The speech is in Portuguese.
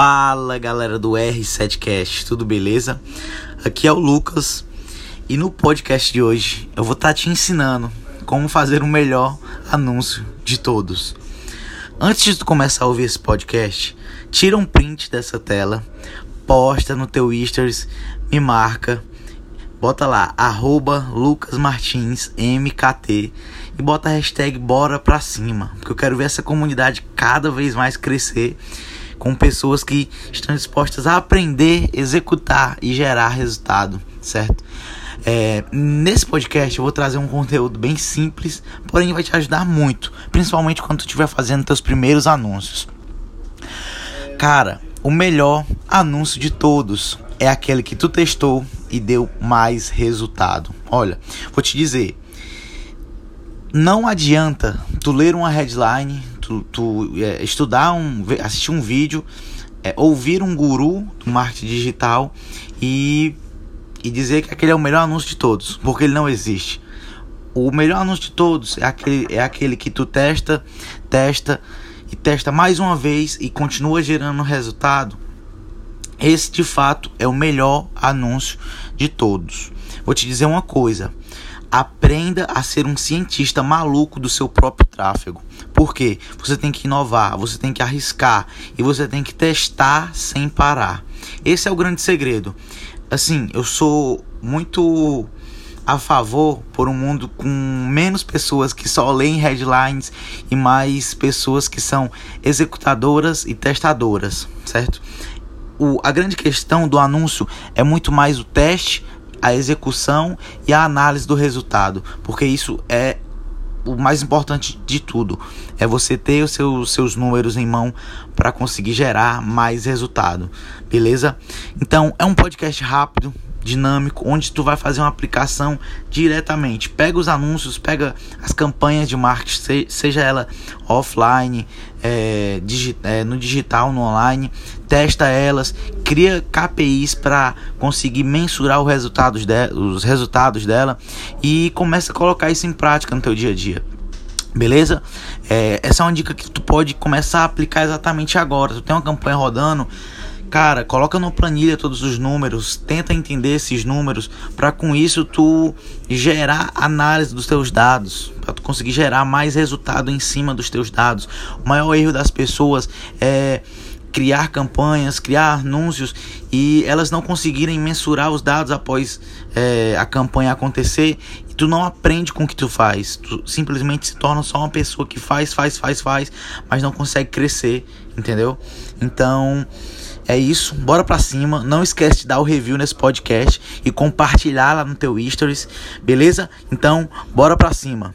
Fala galera do R7Cast, tudo beleza? Aqui é o Lucas e no podcast de hoje eu vou estar tá te ensinando como fazer o melhor anúncio de todos. Antes de tu começar a ouvir esse podcast, tira um print dessa tela, posta no teu stories, me marca, bota lá, arroba lucasmartinsmkt e bota a hashtag bora pra cima, porque eu quero ver essa comunidade cada vez mais crescer com pessoas que estão dispostas a aprender, executar e gerar resultado, certo? É, nesse podcast eu vou trazer um conteúdo bem simples, porém vai te ajudar muito, principalmente quando tu estiver fazendo teus primeiros anúncios. Cara, o melhor anúncio de todos é aquele que tu testou e deu mais resultado. Olha, vou te dizer, não adianta tu ler uma headline, tu, tu é, estudar um, assistir um vídeo, é, ouvir um guru do marketing digital e, e dizer que aquele é o melhor anúncio de todos, porque ele não existe. O melhor anúncio de todos é aquele, é aquele que tu testa, testa e testa mais uma vez e continua gerando resultado. Esse de fato é o melhor anúncio de todos. Vou te dizer uma coisa: Aprenda a ser um cientista maluco do seu próprio tráfego. Por quê? Você tem que inovar, você tem que arriscar e você tem que testar sem parar. Esse é o grande segredo. Assim, eu sou muito a favor por um mundo com menos pessoas que só leem headlines e mais pessoas que são executadoras e testadoras, certo? O, a grande questão do anúncio é muito mais o teste a execução e a análise do resultado, porque isso é o mais importante de tudo. É você ter os seus, seus números em mão para conseguir gerar mais resultado, beleza? Então, é um podcast rápido, dinâmico, onde tu vai fazer uma aplicação diretamente. Pega os anúncios, pega as campanhas de marketing, seja ela offline, é, digi é, no digital, no online, testa elas, cria KPIs para conseguir mensurar os resultados, os resultados dela e começa a colocar isso em prática no teu dia a dia. Beleza? É, essa é uma dica que tu pode começar a aplicar exatamente agora. Tu tem uma campanha rodando, Cara, coloca numa planilha todos os números, tenta entender esses números, para com isso tu gerar análise dos teus dados, para tu conseguir gerar mais resultado em cima dos teus dados. O maior erro das pessoas é criar campanhas, criar anúncios e elas não conseguirem mensurar os dados após é, a campanha acontecer e tu não aprende com o que tu faz, tu simplesmente se torna só uma pessoa que faz, faz, faz, faz, mas não consegue crescer, entendeu? Então é isso, bora pra cima. Não esquece de dar o review nesse podcast e compartilhar lá no teu stories, beleza? Então, bora pra cima.